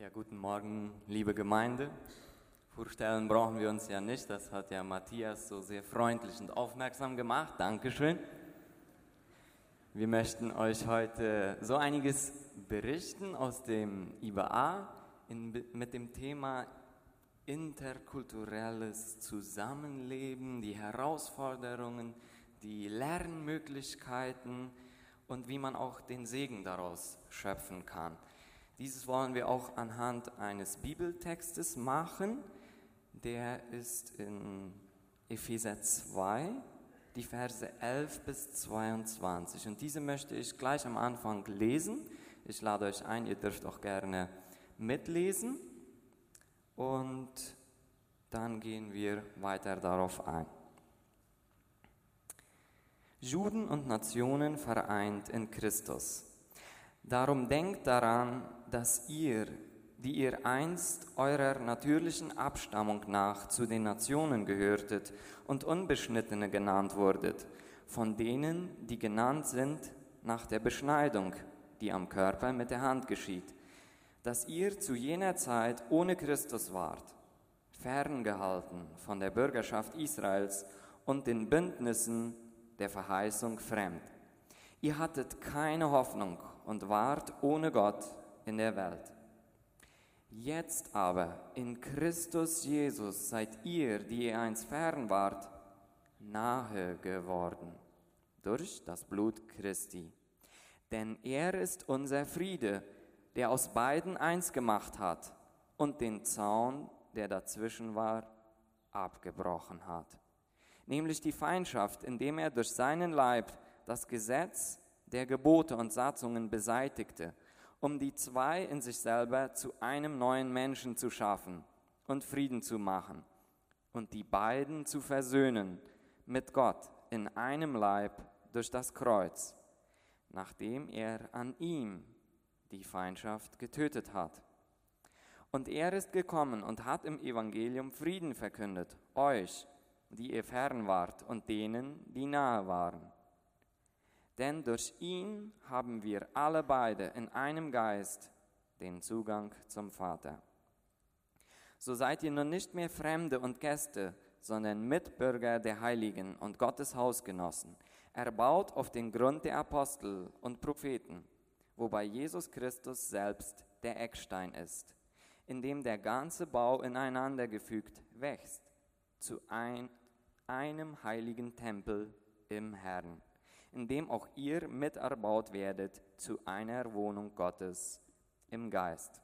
Ja, guten Morgen, liebe Gemeinde. Vorstellen brauchen wir uns ja nicht, das hat ja Matthias so sehr freundlich und aufmerksam gemacht. Dankeschön. Wir möchten euch heute so einiges berichten aus dem IBA in, mit dem Thema interkulturelles Zusammenleben, die Herausforderungen, die Lernmöglichkeiten und wie man auch den Segen daraus schöpfen kann. Dieses wollen wir auch anhand eines Bibeltextes machen. Der ist in Epheser 2, die Verse 11 bis 22. Und diese möchte ich gleich am Anfang lesen. Ich lade euch ein, ihr dürft auch gerne mitlesen. Und dann gehen wir weiter darauf ein. Juden und Nationen vereint in Christus. Darum denkt daran, dass ihr, die ihr einst eurer natürlichen Abstammung nach zu den Nationen gehörtet und Unbeschnittene genannt wurdet, von denen, die genannt sind nach der Beschneidung, die am Körper mit der Hand geschieht, dass ihr zu jener Zeit ohne Christus wart, ferngehalten von der Bürgerschaft Israels und den Bündnissen der Verheißung fremd. Ihr hattet keine Hoffnung und wart ohne Gott in der Welt. Jetzt aber in Christus Jesus seid ihr, die ihr einst fern wart, nahe geworden durch das Blut Christi. Denn er ist unser Friede, der aus beiden eins gemacht hat und den Zaun, der dazwischen war, abgebrochen hat. Nämlich die Feindschaft, indem er durch seinen Leib das Gesetz der Gebote und Satzungen beseitigte um die zwei in sich selber zu einem neuen Menschen zu schaffen und Frieden zu machen und die beiden zu versöhnen mit Gott in einem Leib durch das Kreuz, nachdem er an ihm die Feindschaft getötet hat. Und er ist gekommen und hat im Evangelium Frieden verkündet, euch, die ihr fern wart, und denen, die nahe waren denn durch ihn haben wir alle beide in einem Geist den Zugang zum Vater. So seid ihr nun nicht mehr Fremde und Gäste, sondern Mitbürger der Heiligen und Gottes Hausgenossen, erbaut auf den Grund der Apostel und Propheten, wobei Jesus Christus selbst der Eckstein ist, in dem der ganze Bau ineinander gefügt wächst zu ein, einem heiligen Tempel im Herrn in dem auch ihr miterbaut werdet zu einer Wohnung Gottes im Geist.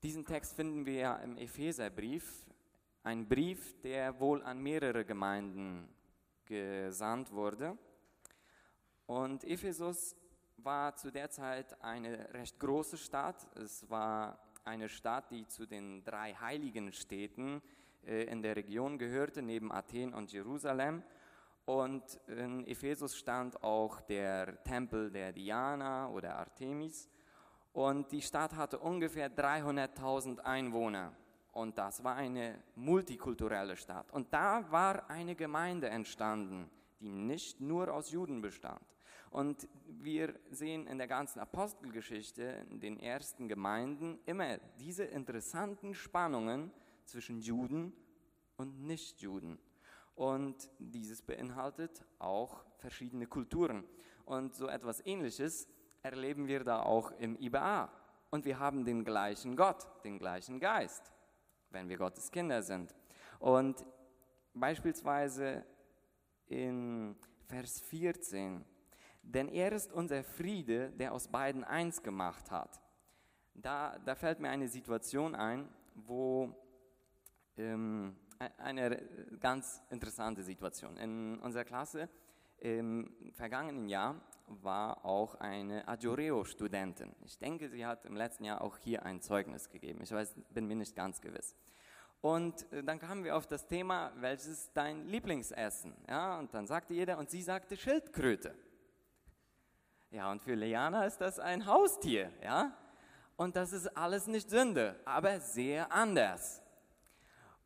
Diesen Text finden wir ja im Epheserbrief, ein Brief, der wohl an mehrere Gemeinden gesandt wurde. Und Ephesus war zu der Zeit eine recht große Stadt. Es war eine Stadt, die zu den drei heiligen Städten äh, in der Region gehörte, neben Athen und Jerusalem. Und in Ephesus stand auch der Tempel der Diana oder Artemis. Und die Stadt hatte ungefähr 300.000 Einwohner. Und das war eine multikulturelle Stadt. Und da war eine Gemeinde entstanden, die nicht nur aus Juden bestand. Und wir sehen in der ganzen Apostelgeschichte, in den ersten Gemeinden, immer diese interessanten Spannungen zwischen Juden und Nichtjuden. Und dieses beinhaltet auch verschiedene Kulturen. Und so etwas Ähnliches erleben wir da auch im IBA. Und wir haben den gleichen Gott, den gleichen Geist, wenn wir Gottes Kinder sind. Und beispielsweise in Vers 14, denn er ist unser Friede, der aus beiden eins gemacht hat. Da, da fällt mir eine Situation ein, wo ähm, eine ganz interessante Situation. In unserer Klasse im vergangenen Jahr war auch eine Adjoreo-Studentin. Ich denke, sie hat im letzten Jahr auch hier ein Zeugnis gegeben. Ich weiß, bin mir nicht ganz gewiss. Und äh, dann kamen wir auf das Thema, welches ist dein Lieblingsessen? Ja, und dann sagte jeder, und sie sagte Schildkröte. Ja, und für Leana ist das ein Haustier, ja? Und das ist alles nicht Sünde, aber sehr anders.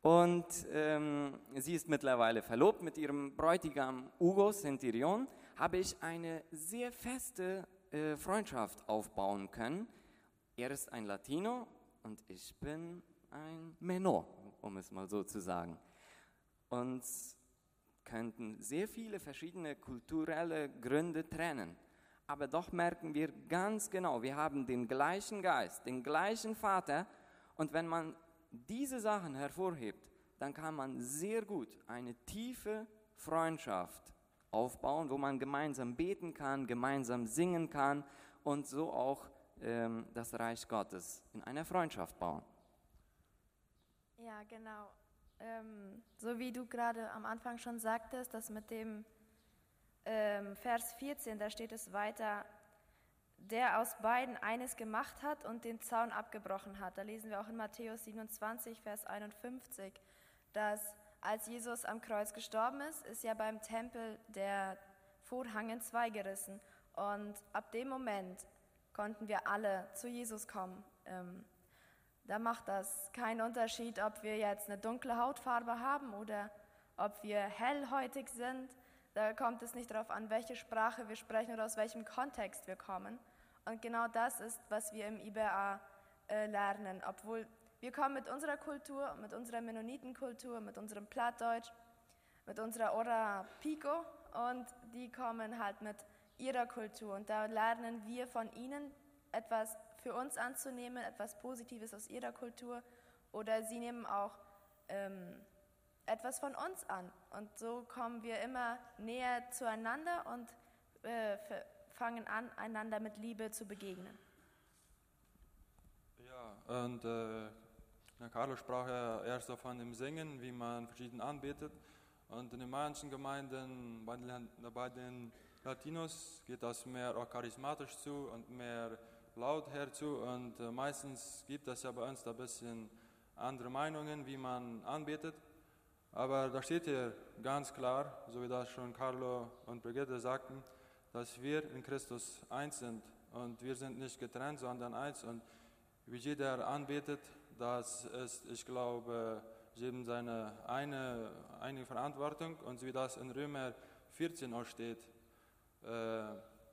Und ähm, sie ist mittlerweile verlobt mit ihrem Bräutigam Hugo Centurion. Habe ich eine sehr feste äh, Freundschaft aufbauen können. Er ist ein Latino und ich bin ein Menor, um es mal so zu sagen. Uns könnten sehr viele verschiedene kulturelle Gründe trennen. Aber doch merken wir ganz genau, wir haben den gleichen Geist, den gleichen Vater. Und wenn man diese Sachen hervorhebt, dann kann man sehr gut eine tiefe Freundschaft aufbauen, wo man gemeinsam beten kann, gemeinsam singen kann und so auch ähm, das Reich Gottes in einer Freundschaft bauen. Ja, genau. Ähm, so wie du gerade am Anfang schon sagtest, dass mit dem ähm, Vers 14, da steht es weiter, der aus beiden eines gemacht hat und den Zaun abgebrochen hat. Da lesen wir auch in Matthäus 27, Vers 51, dass als Jesus am Kreuz gestorben ist, ist ja beim Tempel der Vorhang in zwei gerissen. Und ab dem Moment konnten wir alle zu Jesus kommen. Ähm, da macht das keinen Unterschied, ob wir jetzt eine dunkle Hautfarbe haben oder ob wir hellhäutig sind. Da kommt es nicht darauf an, welche Sprache wir sprechen oder aus welchem Kontext wir kommen. Und genau das ist, was wir im IBA äh, lernen. Obwohl wir kommen mit unserer Kultur, mit unserer Mennonitenkultur, mit unserem Plattdeutsch, mit unserer Ora Pico und die kommen halt mit ihrer Kultur. Und da lernen wir von ihnen etwas für uns anzunehmen, etwas Positives aus ihrer Kultur oder sie nehmen auch ähm, etwas von uns an. Und so kommen wir immer näher zueinander und äh, fangen an, einander mit Liebe zu begegnen. Ja, und äh, Carlo sprach ja erst von dem Singen, wie man verschieden anbetet. Und in den manchen Gemeinden, bei den, bei den Latinos, geht das mehr auch charismatisch zu und mehr laut herzu. Und äh, meistens gibt es ja bei uns da ein bisschen andere Meinungen, wie man anbetet. Aber da steht hier ganz klar, so wie das schon Carlo und Brigitte sagten, dass wir in Christus eins sind. Und wir sind nicht getrennt, sondern eins. Und wie jeder anbetet, das ist, ich glaube, jedem seine eine, eine Verantwortung. Und wie das in Römer 14 auch steht, äh,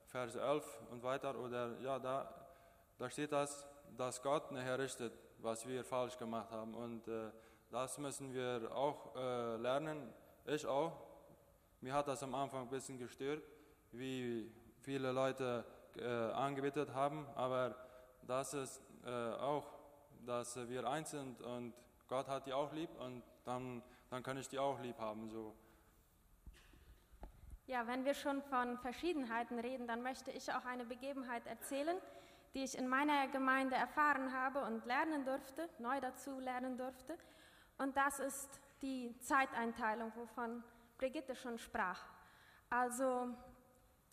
Vers 11 und weiter, oder ja, da, da steht das, dass Gott nachher richtet, was wir falsch gemacht haben. Und äh, das müssen wir auch äh, lernen, ich auch. Mir hat das am Anfang ein bisschen gestört, wie viele Leute äh, angebetet haben, aber das ist äh, auch, dass wir eins sind und Gott hat die auch lieb und dann, dann kann ich die auch lieb haben. So. Ja, wenn wir schon von Verschiedenheiten reden, dann möchte ich auch eine Begebenheit erzählen, die ich in meiner Gemeinde erfahren habe und lernen durfte, neu dazu lernen durfte. Und das ist die Zeiteinteilung, wovon Brigitte schon sprach. Also,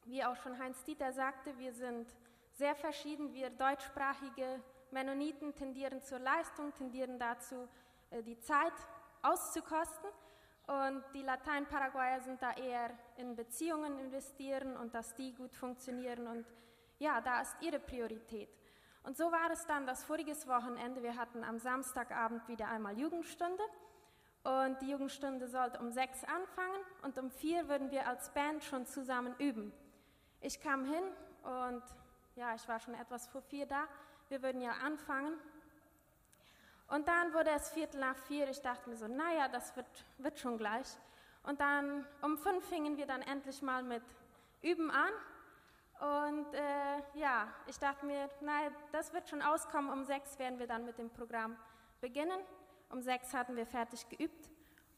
wie auch schon Heinz Dieter sagte, wir sind sehr verschieden. Wir deutschsprachige Mennoniten tendieren zur Leistung, tendieren dazu, äh, die Zeit auszukosten. Und die Latein-Paraguayer sind da eher in Beziehungen investieren und dass die gut funktionieren. Und ja, da ist ihre Priorität. Und so war es dann das voriges Wochenende. Wir hatten am Samstagabend wieder einmal Jugendstunde. Und die Jugendstunde sollte um sechs anfangen und um vier würden wir als Band schon zusammen üben. Ich kam hin und ja, ich war schon etwas vor vier da. Wir würden ja anfangen. Und dann wurde es Viertel nach vier. Ich dachte mir so, naja, das wird, wird schon gleich. Und dann um fünf fingen wir dann endlich mal mit Üben an. Und äh, ja, ich dachte mir, naja, das wird schon auskommen. Um sechs werden wir dann mit dem Programm beginnen. Um sechs hatten wir fertig geübt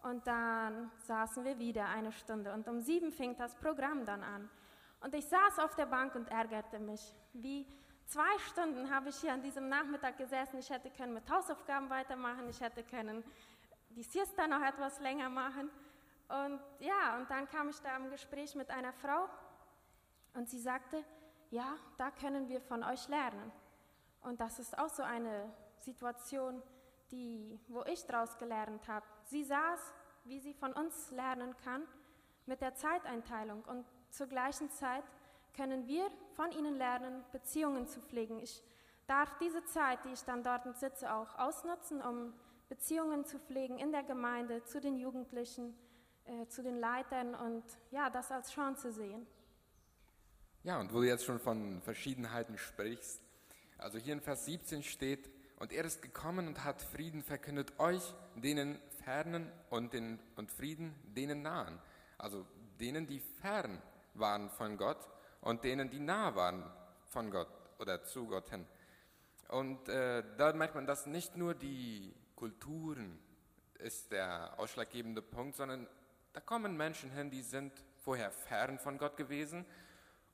und dann saßen wir wieder eine Stunde. Und um sieben fing das Programm dann an. Und ich saß auf der Bank und ärgerte mich. Wie zwei Stunden habe ich hier an diesem Nachmittag gesessen. Ich hätte können mit Hausaufgaben weitermachen. Ich hätte können die Siesta noch etwas länger machen. Und ja, und dann kam ich da im Gespräch mit einer Frau und sie sagte, ja, da können wir von euch lernen. Und das ist auch so eine Situation, die, wo ich daraus gelernt habe. Sie saß, wie sie von uns lernen kann, mit der Zeiteinteilung. Und zur gleichen Zeit können wir von ihnen lernen, Beziehungen zu pflegen. Ich darf diese Zeit, die ich dann dort sitze, auch ausnutzen, um Beziehungen zu pflegen in der Gemeinde, zu den Jugendlichen, äh, zu den Leitern und ja, das als Chance sehen. Ja, und wo du jetzt schon von Verschiedenheiten sprichst, Also hier in Vers 17 steht, und er ist gekommen und hat Frieden verkündet euch, denen fernen und, den, und Frieden denen nahen. Also denen, die fern waren von Gott und denen, die nah waren von Gott oder zu Gott hin. Und äh, da merkt man, dass nicht nur die Kulturen ist der ausschlaggebende Punkt, sondern da kommen Menschen hin, die sind vorher fern von Gott gewesen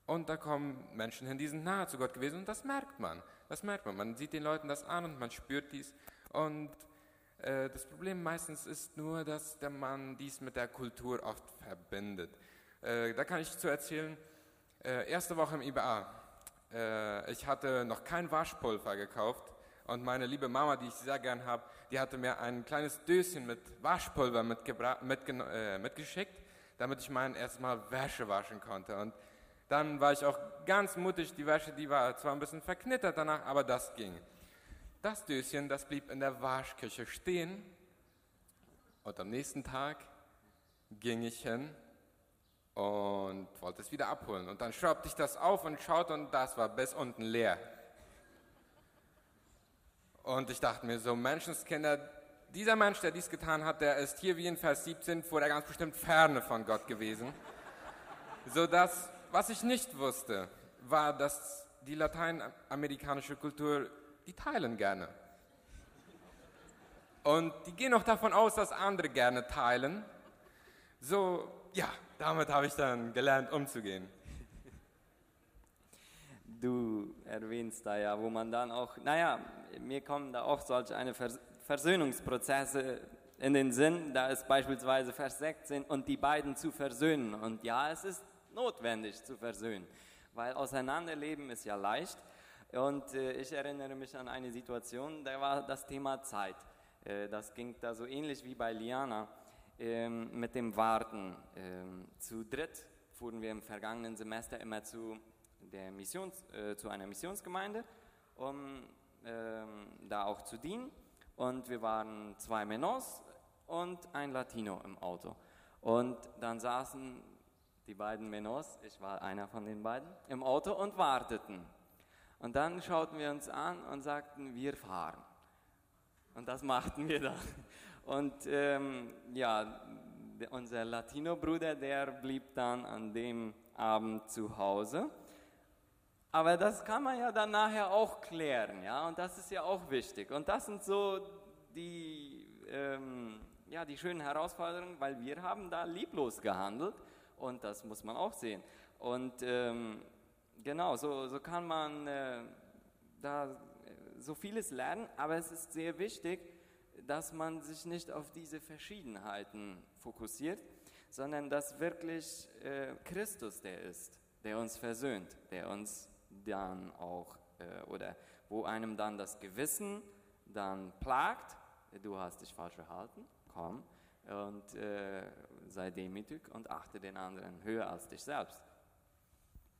und da kommen Menschen hin, die sind nahe zu Gott gewesen und das merkt man. Das merkt man. Man sieht den Leuten das an und man spürt dies. Und äh, das Problem meistens ist nur, dass der Mann dies mit der Kultur oft verbindet. Äh, da kann ich zu erzählen, äh, erste Woche im IBA. Äh, ich hatte noch kein Waschpulver gekauft und meine liebe Mama, die ich sehr gern habe, die hatte mir ein kleines Döschen mit Waschpulver äh, mitgeschickt, damit ich mein erstes Mal Wäsche waschen konnte. Und dann war ich auch ganz mutig, die Wäsche, die war zwar ein bisschen verknittert danach, aber das ging. Das Döschen, das blieb in der Waschküche stehen und am nächsten Tag ging ich hin und wollte es wieder abholen. Und dann schraubte ich das auf und schaute und das war bis unten leer. Und ich dachte mir so, Menschenskinder, dieser Mensch, der dies getan hat, der ist hier wie in Vers 17 vor der ganz bestimmt ferne von Gott gewesen. Sodass, was ich nicht wusste, war, dass die lateinamerikanische Kultur, die teilen gerne. Und die gehen auch davon aus, dass andere gerne teilen. So, ja, damit habe ich dann gelernt, umzugehen. Du erwähnst da ja, wo man dann auch, naja, mir kommen da auch solche eine Versöhnungsprozesse in den Sinn. Da ist beispielsweise Vers 16 und die beiden zu versöhnen. Und ja, es ist notwendig zu versöhnen, weil auseinanderleben ist ja leicht. Und äh, ich erinnere mich an eine Situation, da war das Thema Zeit. Äh, das ging da so ähnlich wie bei Liana ähm, mit dem Warten. Ähm, zu dritt fuhren wir im vergangenen Semester immer zu, der Missions, äh, zu einer Missionsgemeinde, um ähm, da auch zu dienen. Und wir waren zwei Menos und ein Latino im Auto. Und dann saßen die beiden Menos, ich war einer von den beiden, im Auto und warteten. Und dann schauten wir uns an und sagten, wir fahren. Und das machten wir dann. Und ähm, ja, unser Latino-Bruder, der blieb dann an dem Abend zu Hause. Aber das kann man ja dann nachher auch klären, ja, und das ist ja auch wichtig. Und das sind so die, ähm, ja, die schönen Herausforderungen, weil wir haben da lieblos gehandelt und das muss man auch sehen. Und ähm, genau, so, so kann man äh, da so vieles lernen, aber es ist sehr wichtig, dass man sich nicht auf diese Verschiedenheiten fokussiert, sondern dass wirklich äh, Christus der ist, der uns versöhnt, der uns dann auch, äh, oder wo einem dann das Gewissen dann plagt, du hast dich falsch verhalten, komm und äh, sei demütig und achte den anderen höher als dich selbst.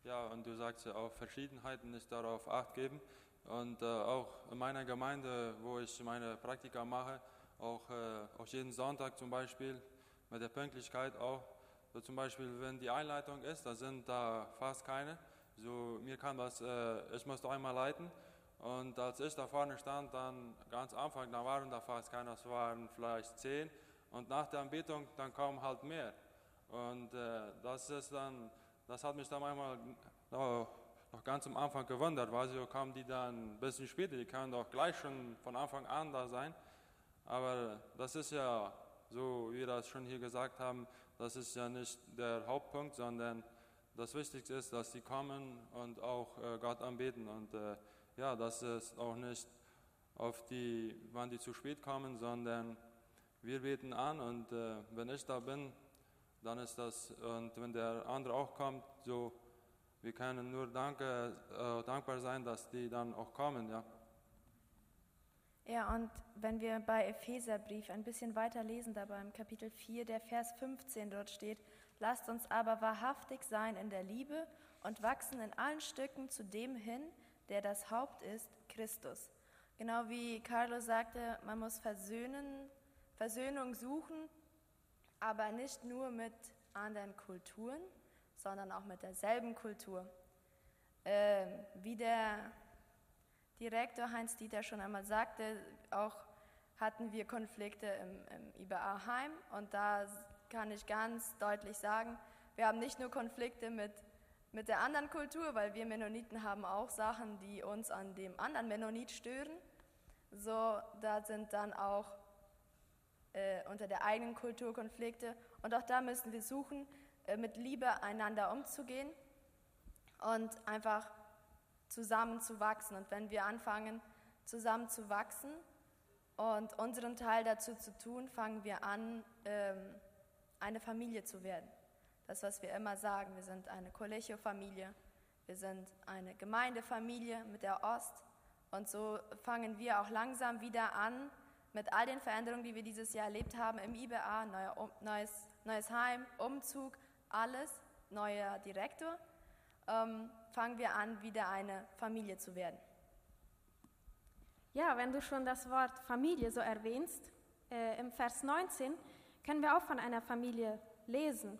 Ja, und du sagst ja auch, Verschiedenheiten nicht darauf acht geben. Und äh, auch in meiner Gemeinde, wo ich meine Praktika mache, auch, äh, auch jeden Sonntag zum Beispiel, mit der Pünktlichkeit auch. So zum Beispiel, wenn die Einleitung ist, da sind da fast keine. So, mir kann das, äh, ich musste einmal leiten. Und als ich da vorne stand, dann ganz am Anfang, da waren da fast keine, es waren vielleicht zehn. Und nach der Anbetung, dann kaum halt mehr. Und äh, das ist dann, das hat mich dann manchmal oh, noch ganz am Anfang gewundert, weil so kamen die dann ein bisschen später, die können doch gleich schon von Anfang an da sein. Aber das ist ja, so wie wir das schon hier gesagt haben, das ist ja nicht der Hauptpunkt, sondern das Wichtigste ist, dass sie kommen und auch äh, Gott anbeten. Und äh, ja, das ist auch nicht auf die, wann die zu spät kommen, sondern wir beten an und äh, wenn ich da bin, dann ist das, und wenn der andere auch kommt, so wir können nur danke, äh, dankbar sein, dass die dann auch kommen. Ja. Ja, und wenn wir bei Epheserbrief ein bisschen weiter lesen, da beim Kapitel 4, der Vers 15 dort steht, lasst uns aber wahrhaftig sein in der Liebe und wachsen in allen Stücken zu dem hin, der das Haupt ist, Christus. Genau wie Carlo sagte, man muss versöhnen, Versöhnung suchen, aber nicht nur mit anderen Kulturen, sondern auch mit derselben Kultur. Äh, wie der, Direktor Heinz-Dieter schon einmal sagte, auch hatten wir Konflikte im, im IBA-Heim und da kann ich ganz deutlich sagen, wir haben nicht nur Konflikte mit, mit der anderen Kultur, weil wir Mennoniten haben auch Sachen, die uns an dem anderen Mennonit stören. So, da sind dann auch äh, unter der eigenen Kultur Konflikte und auch da müssen wir suchen, mit Liebe einander umzugehen und einfach zusammen zu wachsen. Und wenn wir anfangen, zusammen zu wachsen und unseren Teil dazu zu tun, fangen wir an, ähm, eine Familie zu werden. Das, was wir immer sagen, wir sind eine Collegio-Familie, wir sind eine Gemeindefamilie mit der Ost. Und so fangen wir auch langsam wieder an, mit all den Veränderungen, die wir dieses Jahr erlebt haben im IBA, neues, neues Heim, Umzug, alles, neuer Direktor, ähm, fangen wir an, wieder eine Familie zu werden. Ja, wenn du schon das Wort Familie so erwähnst, äh, im Vers 19 können wir auch von einer Familie lesen.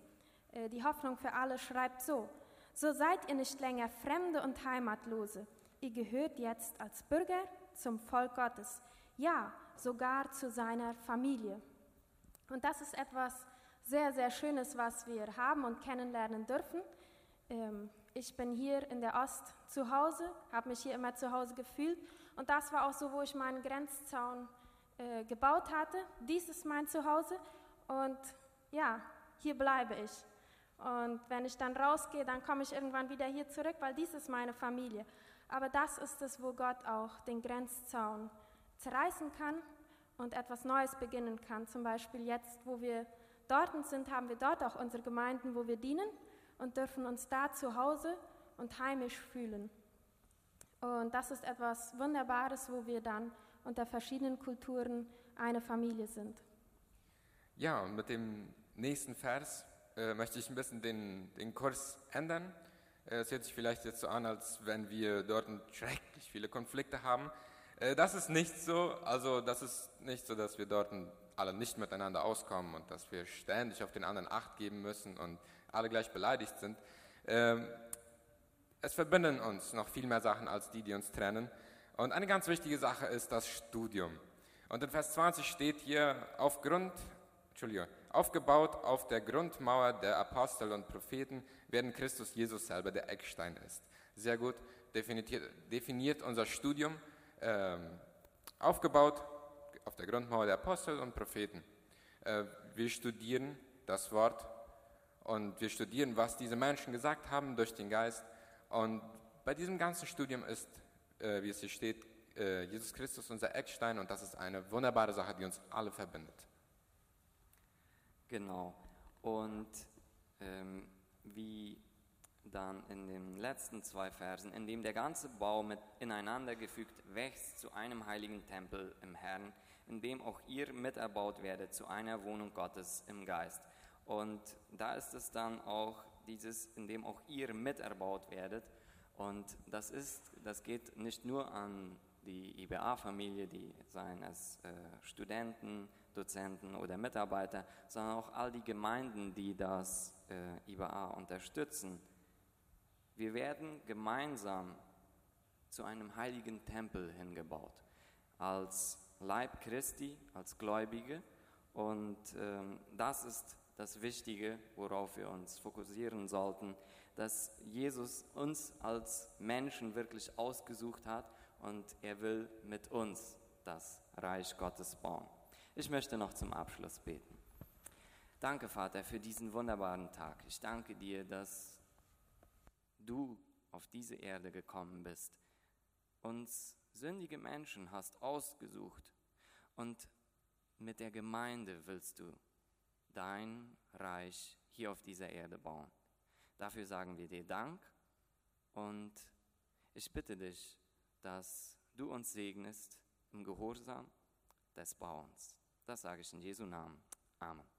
Äh, die Hoffnung für alle schreibt so, so seid ihr nicht länger Fremde und Heimatlose. Ihr gehört jetzt als Bürger zum Volk Gottes, ja, sogar zu seiner Familie. Und das ist etwas sehr, sehr Schönes, was wir haben und kennenlernen dürfen. Ähm, ich bin hier in der Ost zu Hause, habe mich hier immer zu Hause gefühlt und das war auch so, wo ich meinen Grenzzaun äh, gebaut hatte. Dies ist mein Zuhause und ja, hier bleibe ich. Und wenn ich dann rausgehe, dann komme ich irgendwann wieder hier zurück, weil dies ist meine Familie. Aber das ist es, wo Gott auch den Grenzzaun zerreißen kann und etwas Neues beginnen kann. Zum Beispiel jetzt, wo wir dort sind, haben wir dort auch unsere Gemeinden, wo wir dienen und dürfen uns da zu Hause und heimisch fühlen. Und das ist etwas Wunderbares, wo wir dann unter verschiedenen Kulturen eine Familie sind. Ja, und mit dem nächsten Vers äh, möchte ich ein bisschen den, den Kurs ändern. Äh, es hört sich vielleicht jetzt so an, als wenn wir dort schrecklich viele Konflikte haben. Äh, das ist nicht so. Also das ist nicht so, dass wir dort alle nicht miteinander auskommen und dass wir ständig auf den anderen Acht geben müssen und alle gleich beleidigt sind. Ähm, es verbinden uns noch viel mehr Sachen als die, die uns trennen. Und eine ganz wichtige Sache ist das Studium. Und in Vers 20 steht hier, aufgrund, Entschuldigung, aufgebaut auf der Grundmauer der Apostel und Propheten, während Christus Jesus selber der Eckstein ist. Sehr gut definiert, definiert unser Studium, ähm, aufgebaut auf der Grundmauer der Apostel und Propheten. Äh, wir studieren das Wort und wir studieren, was diese Menschen gesagt haben durch den Geist und bei diesem ganzen Studium ist, äh, wie es hier steht, äh, Jesus Christus unser Eckstein und das ist eine wunderbare Sache, die uns alle verbindet. Genau. Und ähm, wie dann in den letzten zwei Versen, in dem der ganze Bau mit ineinander gefügt wächst zu einem heiligen Tempel im Herrn, in dem auch ihr miterbaut werdet zu einer Wohnung Gottes im Geist. Und da ist es dann auch dieses, in dem auch ihr miterbaut werdet. Und das ist, das geht nicht nur an die IBA-Familie, die seien es äh, Studenten, Dozenten oder Mitarbeiter, sondern auch all die Gemeinden, die das äh, IBA unterstützen. Wir werden gemeinsam zu einem heiligen Tempel hingebaut, als Leib Christi, als Gläubige. Und ähm, das ist das Wichtige, worauf wir uns fokussieren sollten, dass Jesus uns als Menschen wirklich ausgesucht hat und er will mit uns das Reich Gottes bauen. Ich möchte noch zum Abschluss beten. Danke, Vater, für diesen wunderbaren Tag. Ich danke dir, dass du auf diese Erde gekommen bist, uns sündige Menschen hast ausgesucht und mit der Gemeinde willst du dein Reich hier auf dieser Erde bauen. Dafür sagen wir dir Dank und ich bitte dich, dass du uns segnest im Gehorsam des Bauens. Das sage ich in Jesu Namen. Amen.